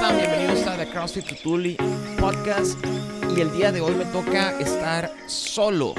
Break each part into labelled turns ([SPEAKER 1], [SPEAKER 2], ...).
[SPEAKER 1] están? Bienvenidos a The CrossFit Tutuli Podcast. Y el día de hoy me toca estar solo.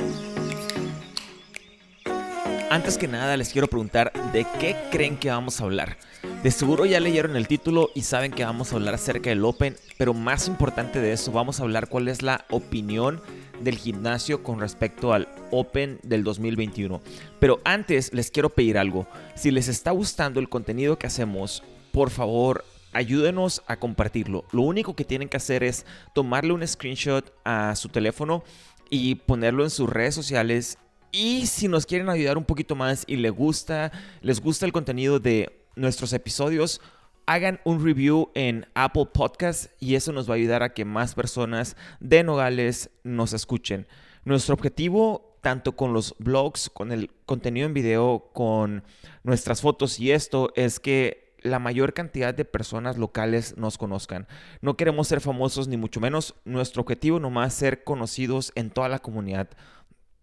[SPEAKER 1] Antes que nada les quiero preguntar de qué creen que vamos a hablar. De seguro ya leyeron el título y saben que vamos a hablar acerca del Open, pero más importante de eso, vamos a hablar cuál es la opinión del gimnasio con respecto al Open del 2021. Pero antes les quiero pedir algo. Si les está gustando el contenido que hacemos, por favor, ayúdenos a compartirlo. Lo único que tienen que hacer es tomarle un screenshot a su teléfono y ponerlo en sus redes sociales. Y si nos quieren ayudar un poquito más y les gusta, les gusta el contenido de nuestros episodios, hagan un review en Apple Podcast y eso nos va a ayudar a que más personas de Nogales nos escuchen. Nuestro objetivo, tanto con los blogs, con el contenido en video, con nuestras fotos y esto, es que la mayor cantidad de personas locales nos conozcan. No queremos ser famosos ni mucho menos. Nuestro objetivo nomás es ser conocidos en toda la comunidad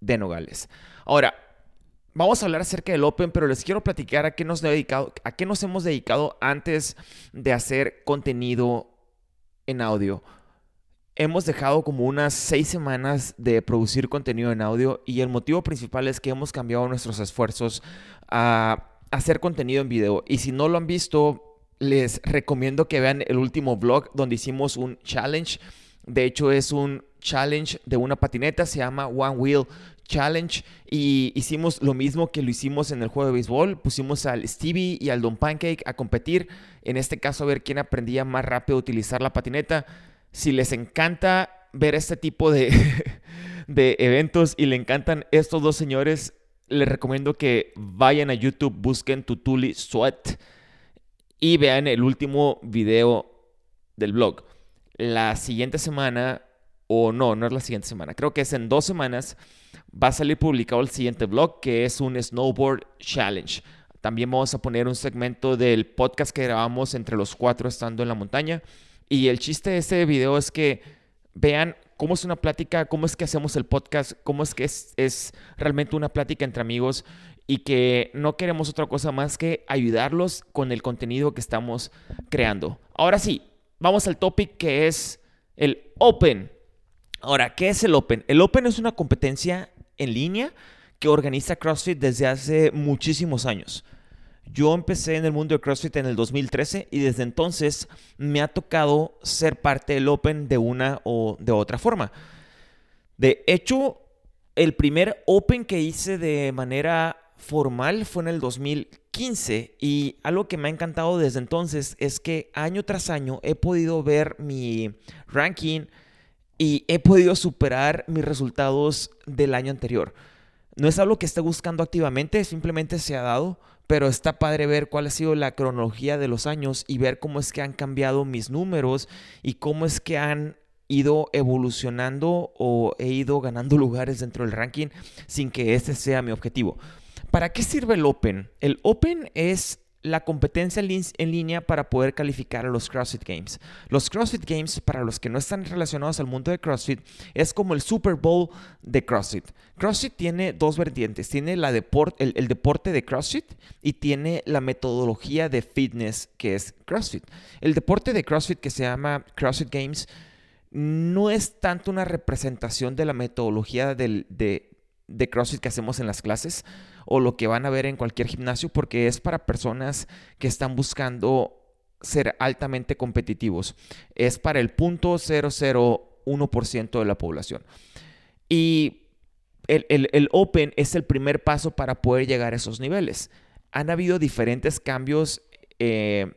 [SPEAKER 1] de Nogales. Ahora, Vamos a hablar acerca del Open, pero les quiero platicar a qué nos, dedicado, a qué nos hemos dedicado antes de hacer contenido en audio. Hemos dejado como unas seis semanas de producir contenido en audio y el motivo principal es que hemos cambiado nuestros esfuerzos a hacer contenido en video. Y si no lo han visto, les recomiendo que vean el último vlog donde hicimos un challenge. De hecho, es un challenge de una patineta, se llama One Wheel Challenge y hicimos lo mismo que lo hicimos en el juego de béisbol. Pusimos al Stevie y al Don Pancake a competir. En este caso, a ver quién aprendía más rápido a utilizar la patineta. Si les encanta ver este tipo de, de eventos y le encantan estos dos señores, les recomiendo que vayan a YouTube, busquen Tutuli Sweat y vean el último video del blog. La siguiente semana, o no, no es la siguiente semana, creo que es en dos semanas va a salir publicado el siguiente blog que es un Snowboard Challenge. También vamos a poner un segmento del podcast que grabamos entre los cuatro estando en la montaña. Y el chiste de este video es que vean cómo es una plática, cómo es que hacemos el podcast, cómo es que es, realmente una plática entre amigos y que no queremos otra cosa más que ayudarlos con el contenido que estamos creando. Ahora sí, vamos al topic que es el Open. Ahora, ¿qué es el Open? El Open es una competencia en línea que organiza CrossFit desde hace muchísimos años. Yo empecé en el mundo de CrossFit en el 2013 y desde entonces me ha tocado ser parte del Open de una o de otra forma. De hecho, el primer Open que hice de manera formal fue en el 2015 y algo que me ha encantado desde entonces es que año tras año he podido ver mi ranking, y he podido superar mis resultados del año anterior. No es algo que esté buscando activamente, simplemente se ha dado, pero está padre ver cuál ha sido la cronología de los años y ver cómo es que han cambiado mis números y cómo es que han ido evolucionando o he ido ganando lugares dentro del ranking sin que ese sea mi objetivo. ¿Para qué sirve el Open? El Open es la competencia en línea para poder calificar a los CrossFit Games. Los CrossFit Games, para los que no están relacionados al mundo de CrossFit, es como el Super Bowl de CrossFit. CrossFit tiene dos vertientes. Tiene la el, deporte de CrossFit y tiene la metodología de fitness que es CrossFit. El deporte de CrossFit que se llama CrossFit Games no es tanto una representación de la metodología de CrossFit que hacemos en las clases o lo que van a ver en cualquier gimnasio porque es para personas que están buscando ser altamente competitivos. Es para el punto 001% de la población. Y el, Open es el primer paso para poder llegar a esos niveles. Han habido diferentes cambios eh,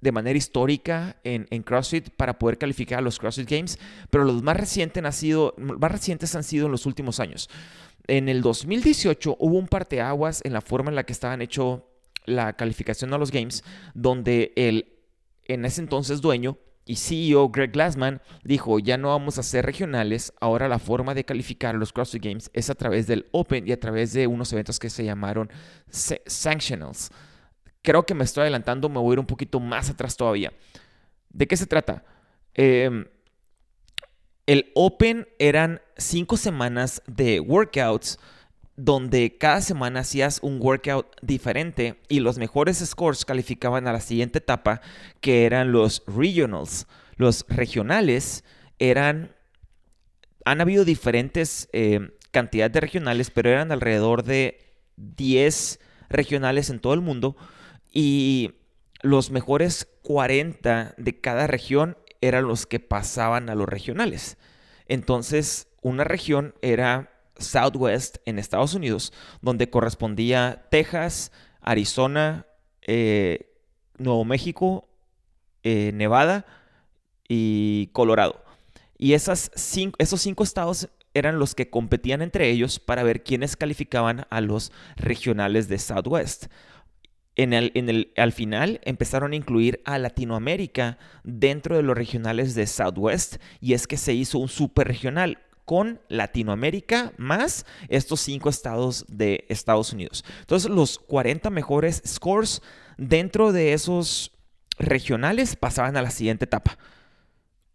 [SPEAKER 1] de manera histórica en, en, CrossFit para poder calificar a los CrossFit Games, pero los más recientes, han sido, más recientes han sido en los últimos años. En el 2018 hubo un parteaguas en la forma en la que estaban hecho la calificación a los Games, donde el en ese entonces dueño y CEO Greg Glassman dijo, ya no vamos a ser regionales, ahora la forma de calificar los CrossFit Games es a través del Open y a través de unos eventos que se llamaron Sanctionals. Creo que me estoy adelantando, me voy a ir un poquito más atrás todavía. ¿De qué se trata? Eh, el Open eran cinco semanas de workouts donde cada semana hacías un workout diferente y los mejores scores calificaban a la siguiente etapa, que eran los regionals. Los regionales eran, han habido diferentes eh, cantidades de regionales, pero eran alrededor de 10 regionales en todo el mundo y los mejores 40 de cada región eran los que pasaban a los regionales. Entonces, una región era Southwest en Estados Unidos, donde correspondía Texas, Arizona, eh, Nuevo México, eh, Nevada y Colorado. Y esos cinco estados eran los que competían entre ellos para ver quiénes calificaban a los regionales de Southwest. En el, en el, al final empezaron a incluir a Latinoamérica dentro de los regionales de Southwest y es que se hizo un super regional con Latinoamérica más estos cinco estados de Estados Unidos. Entonces los 40 mejores scores dentro de esos regionales pasaban a la siguiente etapa.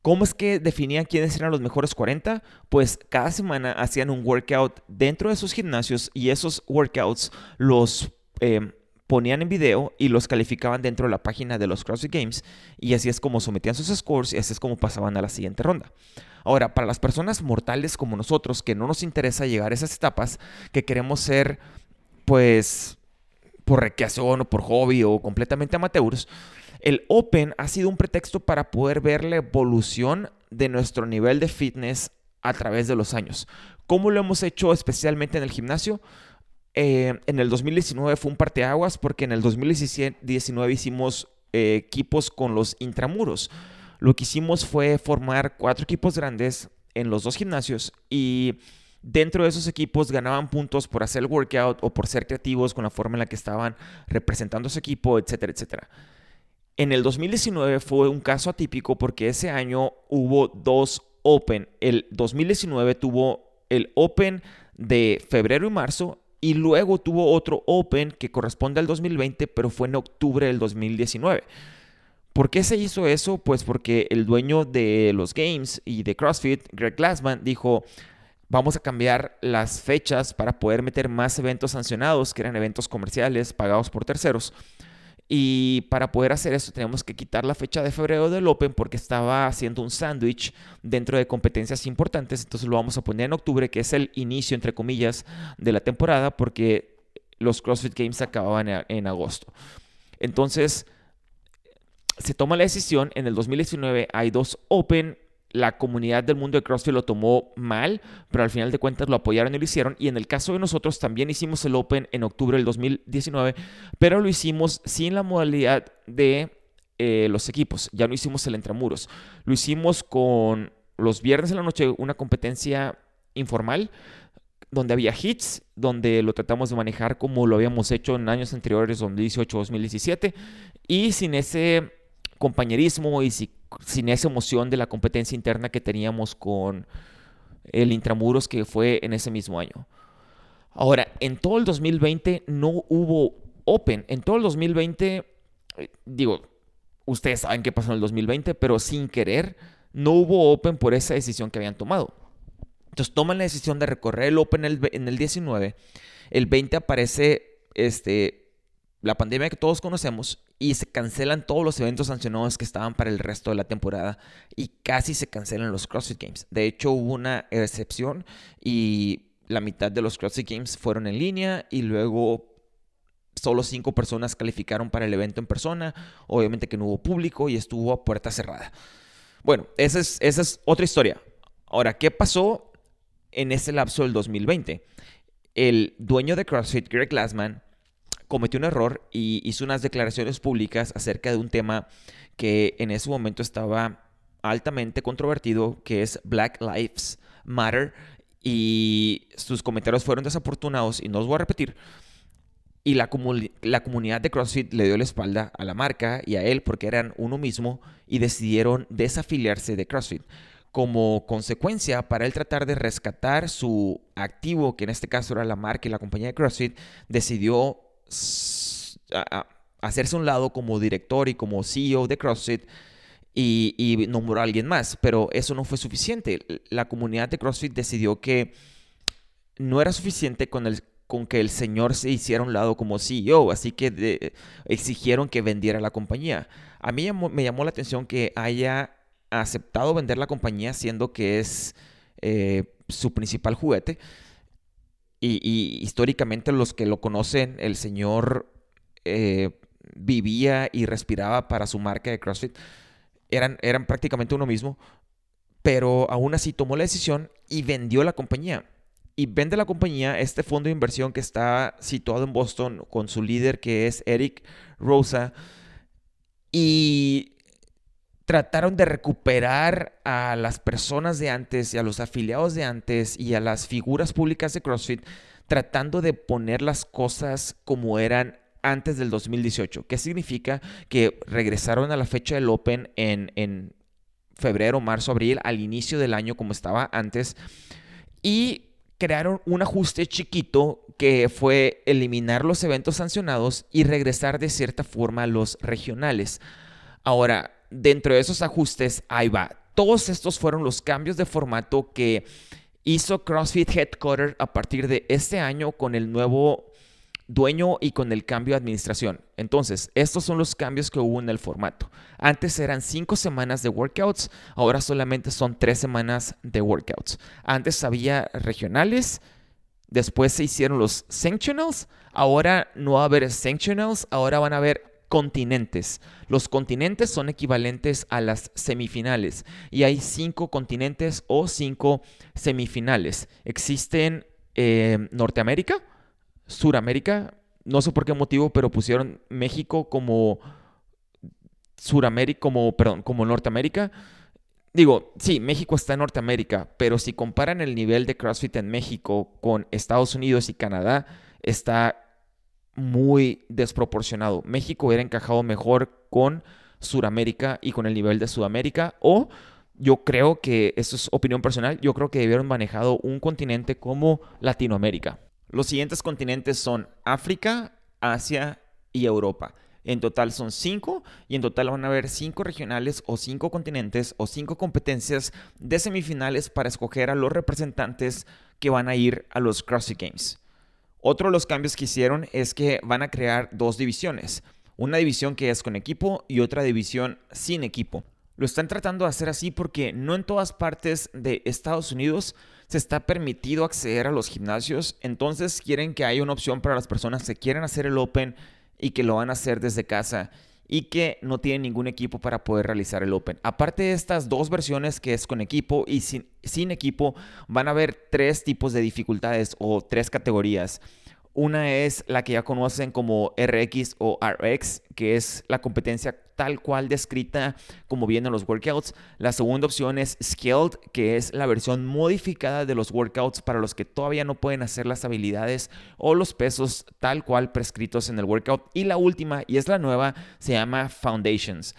[SPEAKER 1] ¿Cómo es que definían quiénes eran los mejores 40? Pues cada semana hacían un workout dentro de sus gimnasios y esos workouts los em, ponían en video y los calificaban dentro de la página de los CrossFit Games y así es como sometían sus scores y así es como pasaban a la siguiente ronda. Ahora, para las personas mortales como nosotros, que no nos interesa llegar a esas etapas, que queremos ser, pues, por recreación o por hobby o completamente amateurs, el Open ha sido un pretexto para poder ver la evolución de nuestro nivel de fitness a través de los años. ¿Cómo lo hemos hecho especialmente en el gimnasio? Eh, en el 2019 fue un parteaguas porque en el 2019 hicimos eh, equipos con los intramuros. Lo que hicimos fue formar cuatro equipos grandes en los dos gimnasios y dentro de esos equipos ganaban puntos por hacer el workout o por ser creativos con la forma en la que estaban representando su equipo, etcétera, etcétera. En el 2019 fue un caso atípico porque ese año hubo dos Open. El 2019 tuvo el Open de febrero y marzo y luego tuvo otro Open que corresponde al 2020, pero fue en octubre del 2019. ¿Por qué se hizo eso? Pues porque el dueño de los games y de CrossFit, Greg Glassman, dijo, vamos a cambiar las fechas para poder meter más eventos sancionados, que eran eventos comerciales pagados por terceros. Y para poder hacer eso tenemos que quitar la fecha de febrero del Open porque estaba haciendo un sándwich dentro de competencias importantes. Entonces lo vamos a poner en octubre, que es el inicio, entre comillas, de la temporada porque los CrossFit Games acababan en agosto. Entonces se toma la decisión, en el 2019 hay dos Open, la comunidad del mundo de CrossFit lo tomó mal, pero al final de cuentas lo apoyaron y lo hicieron. Y en el caso de nosotros también hicimos el Open en octubre del 2019, pero lo hicimos sin la modalidad de eh, los equipos, ya no hicimos el entramuros, lo hicimos con los viernes en la noche una competencia informal donde había hits, donde lo tratamos de manejar como lo habíamos hecho en años anteriores, 2018, 2017, y sin ese compañerismo y sin esa emoción de la competencia interna que teníamos con el Intramuros que fue en ese mismo año. Ahora, en todo el 2020 no hubo Open. En todo el 2020, eh, digo, ustedes saben qué pasó en el 2020, pero sin querer, no hubo Open por esa decisión que habían tomado. Entonces toman la decisión de recorrer el Open en el 19. El 20 aparece este, la pandemia que todos conocemos y se cancelan todos los eventos sancionados que estaban para el resto de la temporada y casi se cancelan los CrossFit Games. De hecho, hubo una excepción y la mitad de los CrossFit Games fueron en línea y luego solo cinco personas calificaron para el evento en persona. Obviamente que no hubo público y estuvo a puerta cerrada. Bueno, esa es, otra historia. Ahora, ¿qué pasó en ese lapso del 2020? El dueño de CrossFit, Greg Glassman, cometió un error y hizo unas declaraciones públicas acerca de un tema que en ese momento estaba altamente controvertido, que es Black Lives Matter, y sus comentarios fueron desafortunados y no os voy a repetir. Y la, la comunidad de CrossFit le dio la espalda a la marca y a él porque eran uno mismo y decidieron desafiliarse de CrossFit. Como consecuencia, para él tratar de rescatar su activo, que en este caso era la marca y la compañía de CrossFit, decidió hacerse un lado como director y como CEO de CrossFit y, y nombró a alguien más, pero eso no fue suficiente. La comunidad de CrossFit decidió que no era suficiente con el con que el señor se hiciera un lado como CEO, así que exigieron que vendiera la compañía. A mí me llamó la atención que haya aceptado vender la compañía siendo que es eh, su principal juguete. Y, históricamente los que lo conocen, el señor eh, vivía y respiraba para su marca de CrossFit. Eran, eran prácticamente uno mismo, pero aún así tomó la decisión y vendió la compañía. Y vende la compañía este fondo de inversión que está situado en Boston con su líder que es Eric Rosa. Y trataron de recuperar a las personas de antes y a los afiliados de antes y a las figuras públicas de CrossFit, tratando de poner las cosas como eran antes del 2018. ¿Qué significa? Que regresaron a la fecha del Open en, en febrero, marzo, abril, al inicio del año como estaba antes. Y crearon un ajuste chiquito que fue eliminar los eventos sancionados y regresar de cierta forma a los regionales. Ahora, dentro de esos ajustes, ahí va. Todos estos fueron los cambios de formato que hizo CrossFit Headquarter a partir de este año con el nuevo dueño y con el cambio de administración. Entonces, estos son los cambios que hubo en el formato. Antes eran cinco semanas de workouts, ahora solamente son tres semanas de workouts. Antes había regionales, después se hicieron los sanctionals, ahora no va a haber sanctionals, ahora van a haber continentes. Los continentes son equivalentes a las semifinales y hay cinco continentes o cinco semifinales. Existen eh, Norteamérica, Suramérica, no sé por qué motivo, pero pusieron México como Suramérica, como, perdón, como Norteamérica. Digo, sí, México está en Norteamérica, pero si comparan el nivel de CrossFit en México con Estados Unidos y Canadá, está muy desproporcionado. México hubiera encajado mejor con Sudamérica y con el nivel de Sudamérica o yo creo que, eso es opinión personal, yo creo que debieron manejado un continente como Latinoamérica. Los siguientes continentes son África, Asia y Europa. En total son cinco y en total van a haber cinco regionales o cinco continentes o cinco competencias de semifinales para escoger a los representantes que van a ir a los CrossFit Games. Otro de los cambios que hicieron es que van a crear dos divisiones. Una división que es con equipo y otra división sin equipo. Lo están tratando de hacer así porque no en todas partes de Estados Unidos se está permitido acceder a los gimnasios. Entonces quieren que haya una opción para las personas que quieren hacer el Open y que lo van a hacer desde casa y que no tienen ningún equipo para poder realizar el Open. Aparte de estas dos versiones que es con equipo y sin, sin equipo, van a haber tres tipos de dificultades o tres categorías. Una es la que ya conocen como RX o RX, que es la competencia tal cual descrita como vienen los workouts. La segunda opción es Scaled, que es la versión modificada de los workouts para los que todavía no pueden hacer las habilidades o los pesos tal cual prescritos en el workout. Y la última, y es la nueva, se llama Foundations.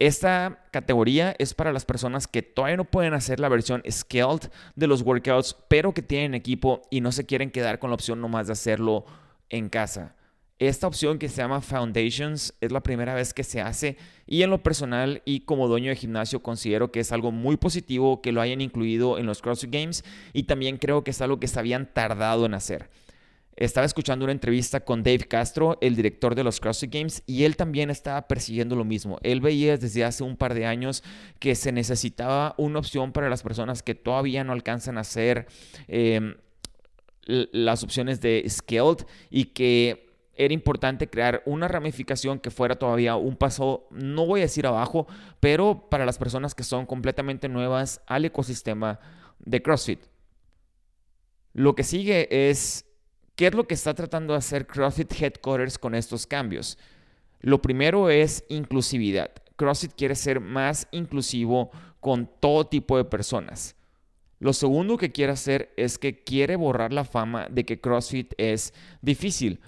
[SPEAKER 1] Esta categoría es para las personas que todavía no pueden hacer la versión scaled de los workouts, pero que tienen equipo y no se quieren quedar con la opción nomás de hacerlo en casa. Esta opción que se llama Foundations es la primera vez que se hace y en lo personal y como dueño de gimnasio considero que es algo muy positivo que lo hayan incluido en los CrossFit Games y también creo que es algo que se habían tardado en hacer. Estaba escuchando una entrevista con Dave Castro, el director de los CrossFit Games, y él también estaba persiguiendo lo mismo. Él veía desde hace un par de años que se necesitaba una opción para las personas que todavía no alcanzan a hacer em, las opciones de Scaled y que era importante crear una ramificación que fuera todavía un paso, no voy a decir abajo, pero para las personas que son completamente nuevas al ecosistema de CrossFit. Lo que sigue es ¿Qué es lo que está tratando de hacer CrossFit Headquarters con estos cambios? Lo primero es inclusividad. CrossFit quiere ser más inclusivo con todo tipo de personas. Lo segundo que quiere hacer es que quiere borrar la fama de que CrossFit es difícil.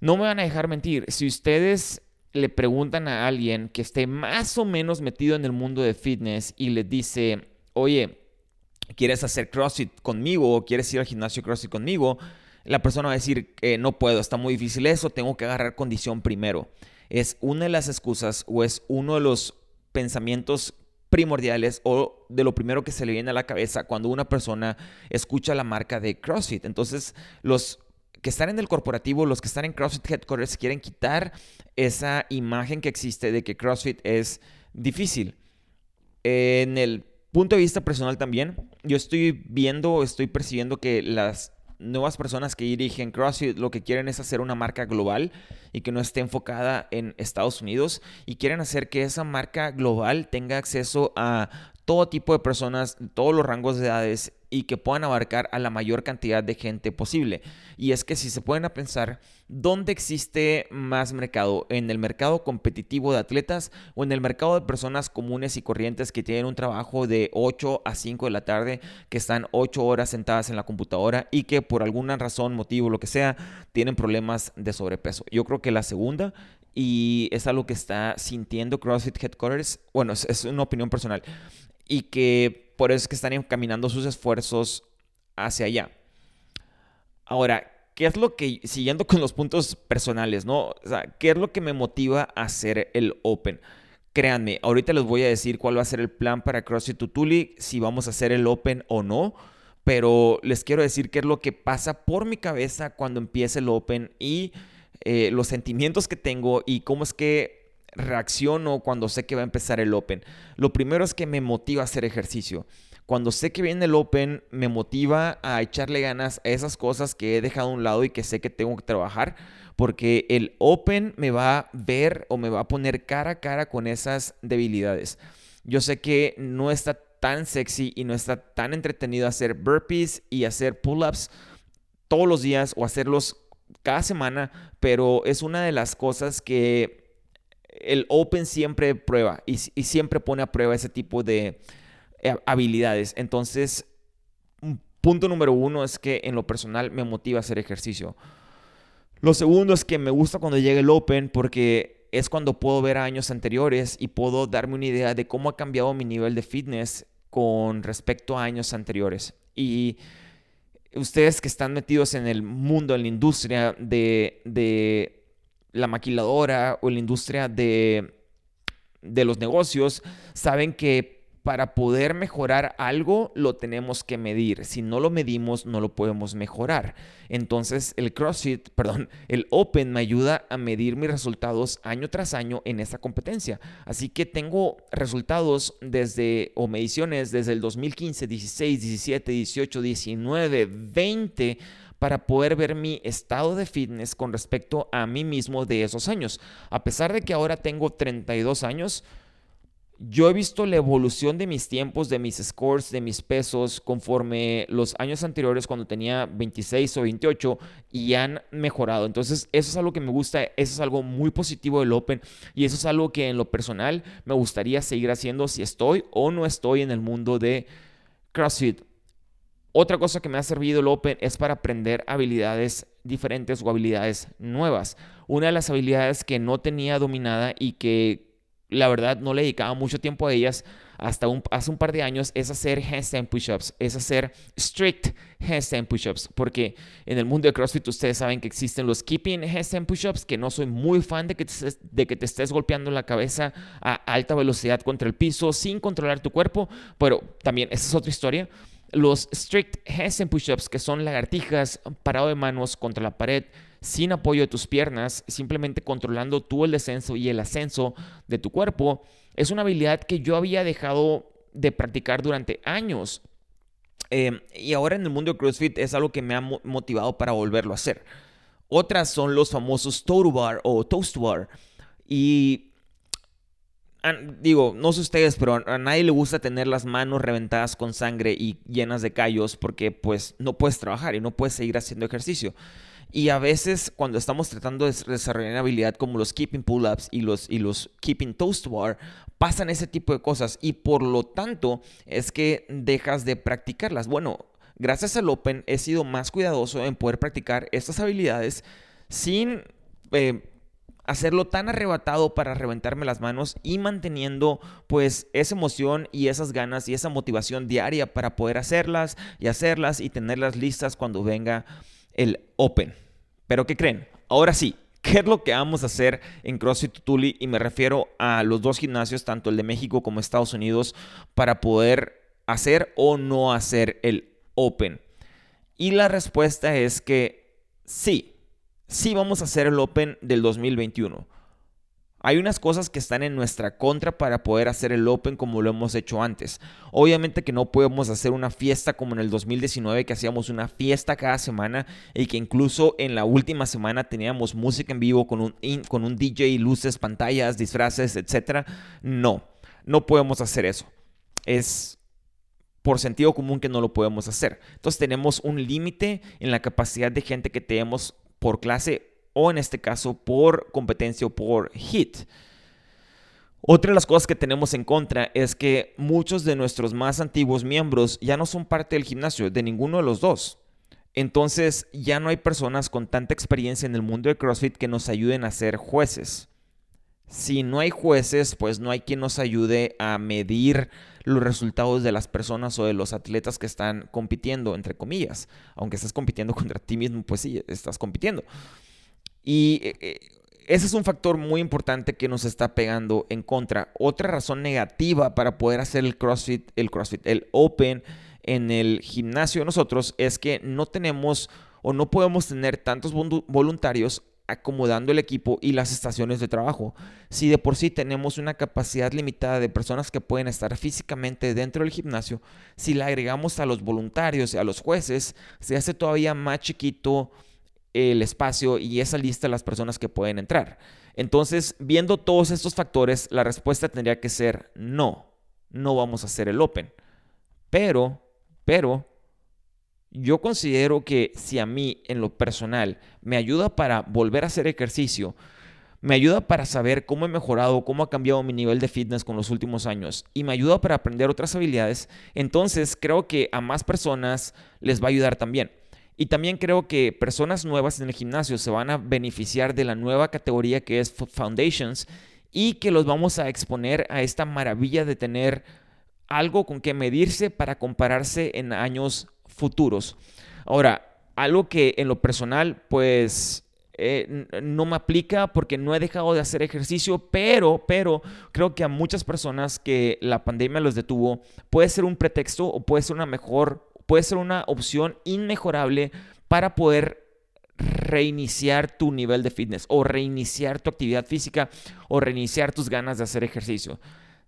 [SPEAKER 1] No me van a dejar mentir, si ustedes le preguntan a alguien que esté más o menos metido en el mundo de fitness y le dice, oye, ¿quieres hacer CrossFit conmigo o quieres ir al gimnasio CrossFit conmigo? La persona va a decir, que no puedo, está muy difícil eso, tengo que agarrar condición primero. Es una de las excusas o es uno de los pensamientos primordiales o de lo primero que se le viene a la cabeza cuando una persona escucha la marca de CrossFit. Entonces, los que están en el corporativo, los que están en CrossFit Headquarters, quieren quitar esa imagen que existe de que CrossFit es difícil. En el punto de vista personal también, yo estoy viendo, estoy percibiendo que las nuevas personas que dirigen CrossFit lo que quieren es hacer una marca global y que no esté enfocada en Estados Unidos y quieren hacer que esa marca global tenga acceso a todo tipo de personas, todos los rangos de edades y que puedan abarcar a la mayor cantidad de gente posible. Y es que si se pueden a pensar, ¿dónde existe más mercado? ¿En el mercado competitivo de atletas o en el mercado de personas comunes y corrientes que tienen un trabajo de 8 a 5 de la tarde, que están 8 horas sentadas en la computadora y que por alguna razón, motivo, lo que sea, tienen problemas de sobrepeso? Yo creo que la segunda y es algo que está sintiendo CrossFit Headquarters, bueno, es, es una opinión personal, y que por eso es que están encaminando sus esfuerzos hacia allá. Ahora, ¿qué es lo que, siguiendo con los puntos personales, ¿no? O sea, ¿qué es lo que me motiva a hacer el Open? Créanme, ahorita les voy a decir cuál va a ser el plan para CrossFit Tutuli, si vamos a hacer el Open o no, pero les quiero decir qué es lo que pasa por mi cabeza cuando empiece el Open y eh, los sentimientos que tengo y cómo es que reacciono cuando sé que va a empezar el Open? Lo primero es que me motiva a hacer ejercicio. Cuando sé que viene el Open, me motiva a echarle ganas a esas cosas que he dejado a un lado y que sé que tengo que trabajar, porque el Open me va a ver o me va a poner cara a cara con esas debilidades. Yo sé que no está tan sexy y no está tan entretenido hacer burpees y hacer pull-ups todos los días o hacerlos cada semana, pero es una de las cosas que el Open siempre prueba y, siempre pone a prueba ese tipo de eh, habilidades. Entonces, punto número uno es que en lo personal me motiva a hacer ejercicio. Lo segundo es que me gusta cuando llega el Open porque es cuando puedo ver años anteriores y puedo darme una idea de cómo ha cambiado mi nivel de fitness con respecto a años anteriores. Y ustedes que están metidos en el mundo, en la industria de la maquiladora o la industria de, de los negocios saben que para poder mejorar algo lo tenemos que medir. Si no lo medimos, no lo podemos mejorar. Entonces el CrossFit, perdón, el Open me ayuda a medir mis resultados año tras año en esa competencia. Así que tengo resultados desde, o mediciones desde el 2015, 16, 17, 18, 19, 20 para poder ver mi estado de fitness con respecto a mí mismo de esos años. A pesar de que ahora tengo 32 años, yo he visto la evolución de mis tiempos, de mis scores, de mis pesos, conforme los años anteriores cuando tenía 26 o 28 y han mejorado. Entonces, eso es algo que me gusta, eso es algo muy positivo del Open y eso es algo que en lo personal me gustaría seguir haciendo si estoy o no estoy en el mundo de CrossFit. Otra cosa que me ha servido el Open es para aprender habilidades diferentes o habilidades nuevas. Una de las habilidades que no tenía dominada y que la verdad no le dedicaba mucho tiempo a ellas hasta hace un par de años es hacer handstand push-ups, es hacer strict handstand push-ups, porque en el mundo de CrossFit ustedes saben que existen los keeping handstand push-ups, que no soy muy fan de que, de que te estés golpeando la cabeza a alta velocidad contra el piso sin controlar tu cuerpo, pero también esa es otra historia los strict handstand push-ups, que son lagartijas parado de manos contra la pared sin apoyo de tus piernas, simplemente controlando tú el descenso y el ascenso de tu cuerpo, es una habilidad que yo había dejado de practicar durante años. Em, y ahora en el mundo de CrossFit es algo que me ha motivado para volverlo a hacer. Otras son los famosos Total Bar o Toast Bar. Y digo, no sé ustedes, pero a nadie le gusta tener las manos reventadas con sangre y llenas de callos porque pues no puedes trabajar y no puedes seguir haciendo ejercicio. Y a veces cuando estamos tratando de desarrollar una habilidad como los keeping pull-ups y los, y los keeping toast bar, pasan ese tipo de cosas y por lo tanto es que dejas de practicarlas. Bueno, gracias al Open he sido más cuidadoso en poder practicar estas habilidades sin... Eh, hacerlo tan arrebatado para reventarme las manos y manteniendo pues esa emoción y esas ganas y esa motivación diaria para poder hacerlas y hacerlas y tenerlas listas cuando venga el Open. Pero ¿qué creen? Ahora sí, ¿qué es lo que vamos a hacer en CrossFit Tutuli? Y me refiero a los dos gimnasios, tanto el de México como Estados Unidos, para poder hacer o no hacer el Open. Y la respuesta es que sí, sí vamos a hacer el Open del 2021. Hay unas cosas que están en nuestra contra para poder hacer el Open como lo hemos hecho antes. Obviamente que no podemos hacer una fiesta como en el 2019 que hacíamos una fiesta cada semana y que incluso en la última semana teníamos música en vivo con un, con un DJ, luces, pantallas, disfraces, etc. No, no podemos hacer eso. Es por sentido común que no lo podemos hacer. Entonces tenemos un límite en la capacidad de gente que tenemos por clase o en este caso por competencia o por hit. Otra de las cosas que tenemos en contra es que muchos de nuestros más antiguos miembros ya no son parte del gimnasio, de ninguno de los dos. Entonces ya no hay personas con tanta experiencia en el mundo de CrossFit que nos ayuden a ser jueces. Si no hay jueces, pues no hay quien nos ayude a medir los resultados de las personas o de los atletas que están compitiendo, entre comillas. Aunque estés compitiendo contra ti mismo, pues sí, estás compitiendo. Y eh, eh, ese es un factor muy importante que nos está pegando en contra. Otra razón negativa para poder hacer el CrossFit, el CrossFit, el Open en el gimnasio de nosotros es que no tenemos o no podemos tener tantos voluntarios acomodando el equipo y las estaciones de trabajo. Si de por sí tenemos una capacidad limitada de personas que pueden estar físicamente dentro del gimnasio, si le agregamos a los voluntarios y a los jueces, se hace todavía más chiquito el espacio y esa lista de las personas que pueden entrar. Entonces, viendo todos estos factores, la respuesta tendría que ser no, no vamos a hacer el Open. Pero, pero, yo considero que si a mí en lo personal me ayuda para volver a hacer ejercicio, me ayuda para saber cómo he mejorado, cómo ha cambiado mi nivel de fitness con los últimos años y me ayuda para aprender otras habilidades, entonces creo que a más personas les va a ayudar también. Y también creo que personas nuevas en el gimnasio se van a beneficiar de la nueva categoría que es Foundations y que los vamos a exponer a esta maravilla de tener algo con que medirse para compararse en años futuros. Ahora, algo que en lo personal, pues eh, no me aplica porque no he dejado de hacer ejercicio, pero, pero creo que a muchas personas que la pandemia los detuvo, puede ser un pretexto o puede ser una mejor puede ser una opción inmejorable para poder reiniciar tu nivel de fitness o reiniciar tu actividad física o reiniciar tus ganas de hacer ejercicio.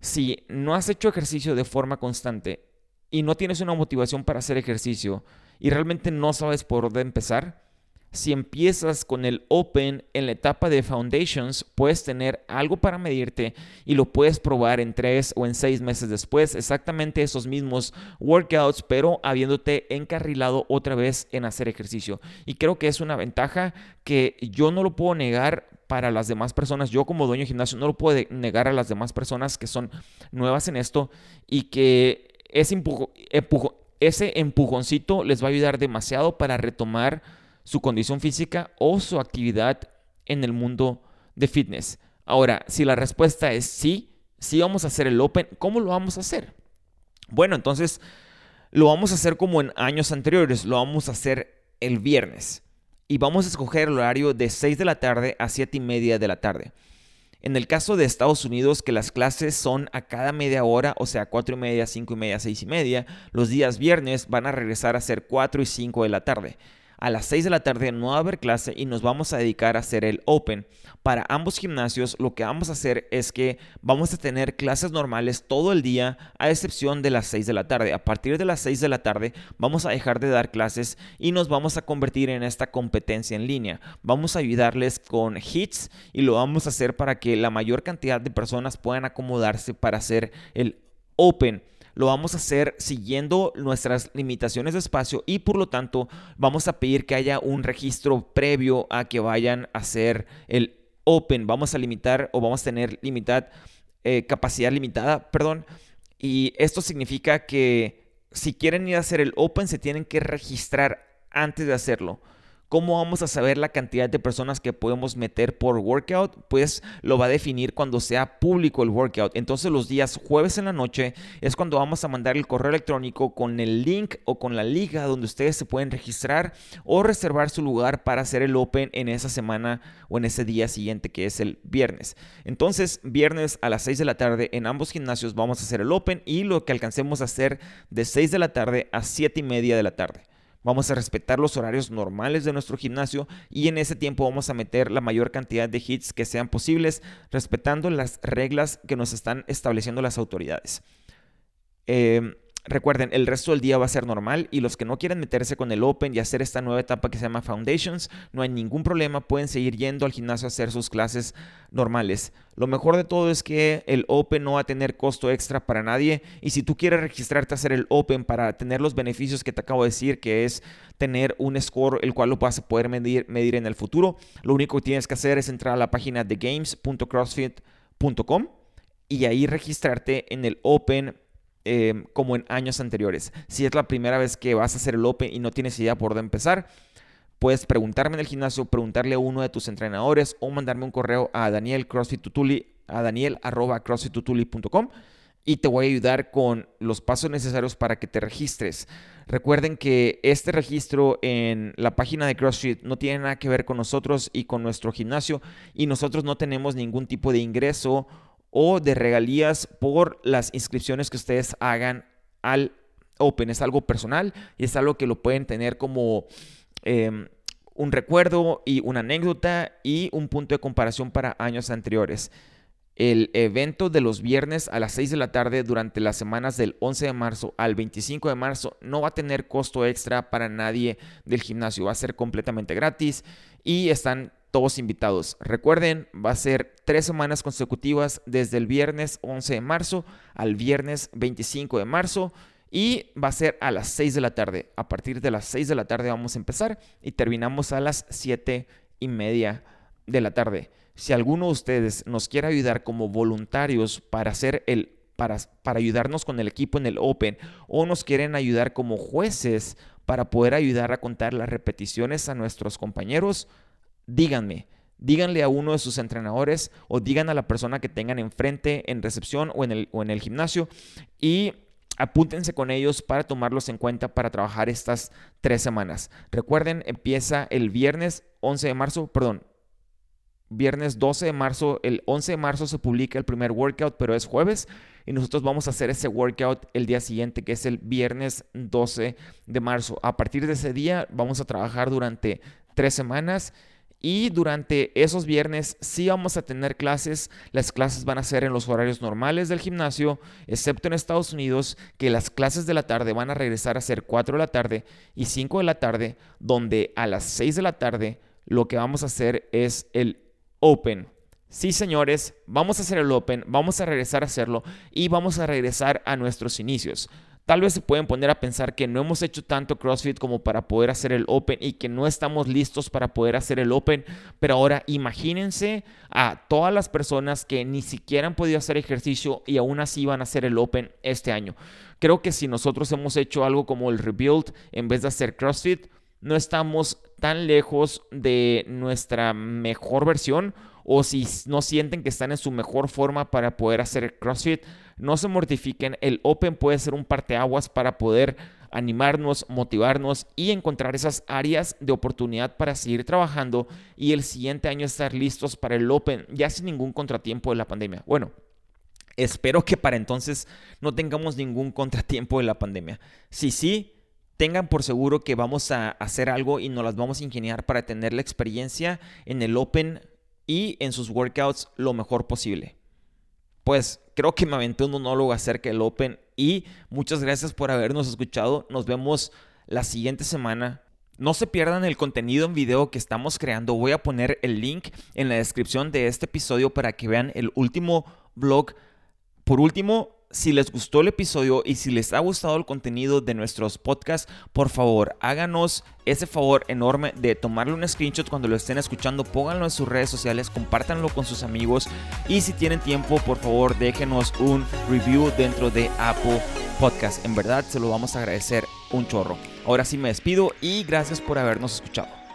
[SPEAKER 1] Si no has hecho ejercicio de forma constante y no tienes una motivación para hacer ejercicio y realmente no sabes por dónde empezar, si empiezas con el Open en la etapa de Foundations, puedes tener algo para medirte y lo puedes probar en tres o en seis meses después, exactamente esos mismos workouts, pero habiéndote encarrilado otra vez en hacer ejercicio. Y creo que es una ventaja que yo no lo puedo negar para las demás personas. Yo como dueño de gimnasio no lo puedo negar a las demás personas que son nuevas en esto y que ese, ese empujoncito les va a ayudar demasiado para retomar su condición física o su actividad en el mundo de fitness. Ahora, si la respuesta es sí, sí vamos a hacer el Open, ¿cómo lo vamos a hacer? Bueno, entonces lo vamos a hacer como en años anteriores, lo vamos a hacer el viernes y vamos a escoger el horario de 6 de la tarde a 7 y media de la tarde. En el caso de Estados Unidos, que las clases son a cada media hora, o sea, 4 y media, 5 y media, 6 y media, los días viernes van a regresar a ser 4 y 5 de la tarde. A las 6 de la tarde no va a haber clase y nos vamos a dedicar a hacer el Open. Para ambos gimnasios lo que vamos a hacer es que vamos a tener clases normales todo el día a excepción de las 6 de la tarde. A partir de las 6 de la tarde vamos a dejar de dar clases y nos vamos a convertir en esta competencia en línea. Vamos a ayudarles con hits y lo vamos a hacer para que la mayor cantidad de personas puedan acomodarse para hacer el Open lo vamos a hacer siguiendo nuestras limitaciones de espacio y por lo tanto vamos a pedir que haya un registro previo a que vayan a hacer el open. Vamos a limitar o vamos a tener limitada eh, capacidad limitada, perdón. Y esto significa que si quieren ir a hacer el open se tienen que registrar antes de hacerlo. ¿Cómo vamos a saber la cantidad de personas que podemos meter por workout? Pues lo va a definir cuando sea público el workout. Entonces los días jueves en la noche es cuando vamos a mandar el correo electrónico con el link o con la liga donde ustedes se pueden registrar o reservar su lugar para hacer el open en esa semana o en ese día siguiente que es el viernes. Entonces viernes a las 6 de la tarde en ambos gimnasios vamos a hacer el open y lo que alcancemos a hacer de 6 de la tarde a 7 y media de la tarde. Vamos a respetar los horarios normales de nuestro gimnasio y en ese tiempo vamos a meter la mayor cantidad de hits que sean posibles, respetando las reglas que nos están estableciendo las autoridades. Eh, Recuerden, el resto del día va a ser normal y los que no quieren meterse con el Open y hacer esta nueva etapa que se llama Foundations, no hay ningún problema, pueden seguir yendo al gimnasio a hacer sus clases normales. Lo mejor de todo es que el Open no va a tener costo extra para nadie y si tú quieres registrarte a hacer el Open para tener los beneficios que te acabo de decir, que es tener un score el cual lo vas a poder medir, medir en el futuro, lo único que tienes que hacer es entrar a la página de games.crossfit.com y ahí registrarte en el Open Em, como en años anteriores. Si es la primera vez que vas a hacer el Open y no tienes idea por dónde empezar, puedes preguntarme en el gimnasio, preguntarle a uno de tus entrenadores o mandarme un correo a Daniel Tutuli, a daniel y te voy a ayudar con los pasos necesarios para que te registres. Recuerden que este registro en la página de CrossFit no tiene nada que ver con nosotros y con nuestro gimnasio y nosotros no tenemos ningún tipo de ingreso o de regalías por las inscripciones que ustedes hagan al Open. Es algo personal y es algo que lo pueden tener como em, un recuerdo y una anécdota y un punto de comparación para años anteriores. El evento de los viernes a las 6 de la tarde durante las semanas del 11 de marzo al 25 de marzo no va a tener costo extra para nadie del gimnasio. Va a ser completamente gratis y están todos invitados. Recuerden, va a ser tres semanas consecutivas desde el viernes 11 de marzo al viernes 25 de marzo y va a ser a las 6 de la tarde. A partir de las 6 de la tarde vamos a empezar y terminamos a las 7 y media de la tarde. Si alguno de ustedes nos quiere ayudar como voluntarios para hacer el para, para ayudarnos con el equipo en el Open o nos quieren ayudar como jueces para poder ayudar a contar las repeticiones a nuestros compañeros, díganme, díganle a uno de sus entrenadores o digan a la persona que tengan enfrente en recepción o en el, o en el gimnasio y apúntense con ellos para tomarlos en cuenta para trabajar estas tres semanas. Recuerden, empieza el viernes 11 de marzo, perdón, viernes 12 de marzo, el 11 de marzo se publica el primer workout, pero es jueves y nosotros vamos a hacer ese workout el día siguiente, que es el viernes 12 de marzo. A partir de ese día vamos a trabajar durante tres semanas y durante esos viernes sí vamos a tener clases. Las clases van a ser en los horarios normales del gimnasio, excepto en Estados Unidos, que las clases de la tarde van a regresar a ser 4 de la tarde y 5 de la tarde, donde a las 6 de la tarde lo que vamos a hacer es el Open. Sí, señores, vamos a hacer el Open, vamos a regresar a hacerlo y vamos a regresar a nuestros inicios. Tal vez se pueden poner a pensar que no hemos hecho tanto CrossFit como para poder hacer el Open y que no estamos listos para poder hacer el Open, pero ahora imagínense a todas las personas que ni siquiera han podido hacer ejercicio y aún así van a hacer el Open este año. Creo que si nosotros hemos hecho algo como el Rebuild en vez de hacer CrossFit, no estamos tan lejos de nuestra mejor versión o si no sienten que están en su mejor forma para poder hacer CrossFit, no se mortifiquen. El Open puede ser un parteaguas para poder animarnos, motivarnos y encontrar esas áreas de oportunidad para seguir trabajando y el siguiente año estar listos para el Open ya sin ningún contratiempo de la pandemia. Bueno, espero que para entonces no tengamos ningún contratiempo de la pandemia. Si sí, tengan por seguro que vamos a hacer algo y nos las vamos a ingeniar para tener la experiencia en el Open y en sus workouts lo mejor posible. Pues creo que me aventé un monólogo acerca del Open y muchas gracias por habernos escuchado. Nos vemos la siguiente semana. No se pierdan el contenido en video que estamos creando. Voy a poner el link en la descripción de este episodio para que vean el último vlog. Por último, si les gustó el episodio y si les ha gustado el contenido de nuestros podcasts, por favor háganos ese favor enorme de tomarle un screenshot cuando lo estén escuchando, pónganlo en sus redes sociales, compártanlo con sus amigos y si tienen tiempo, por favor déjenos un review dentro de Apple Podcast. En verdad se lo vamos a agradecer un chorro. Ahora sí me despido y gracias por habernos escuchado.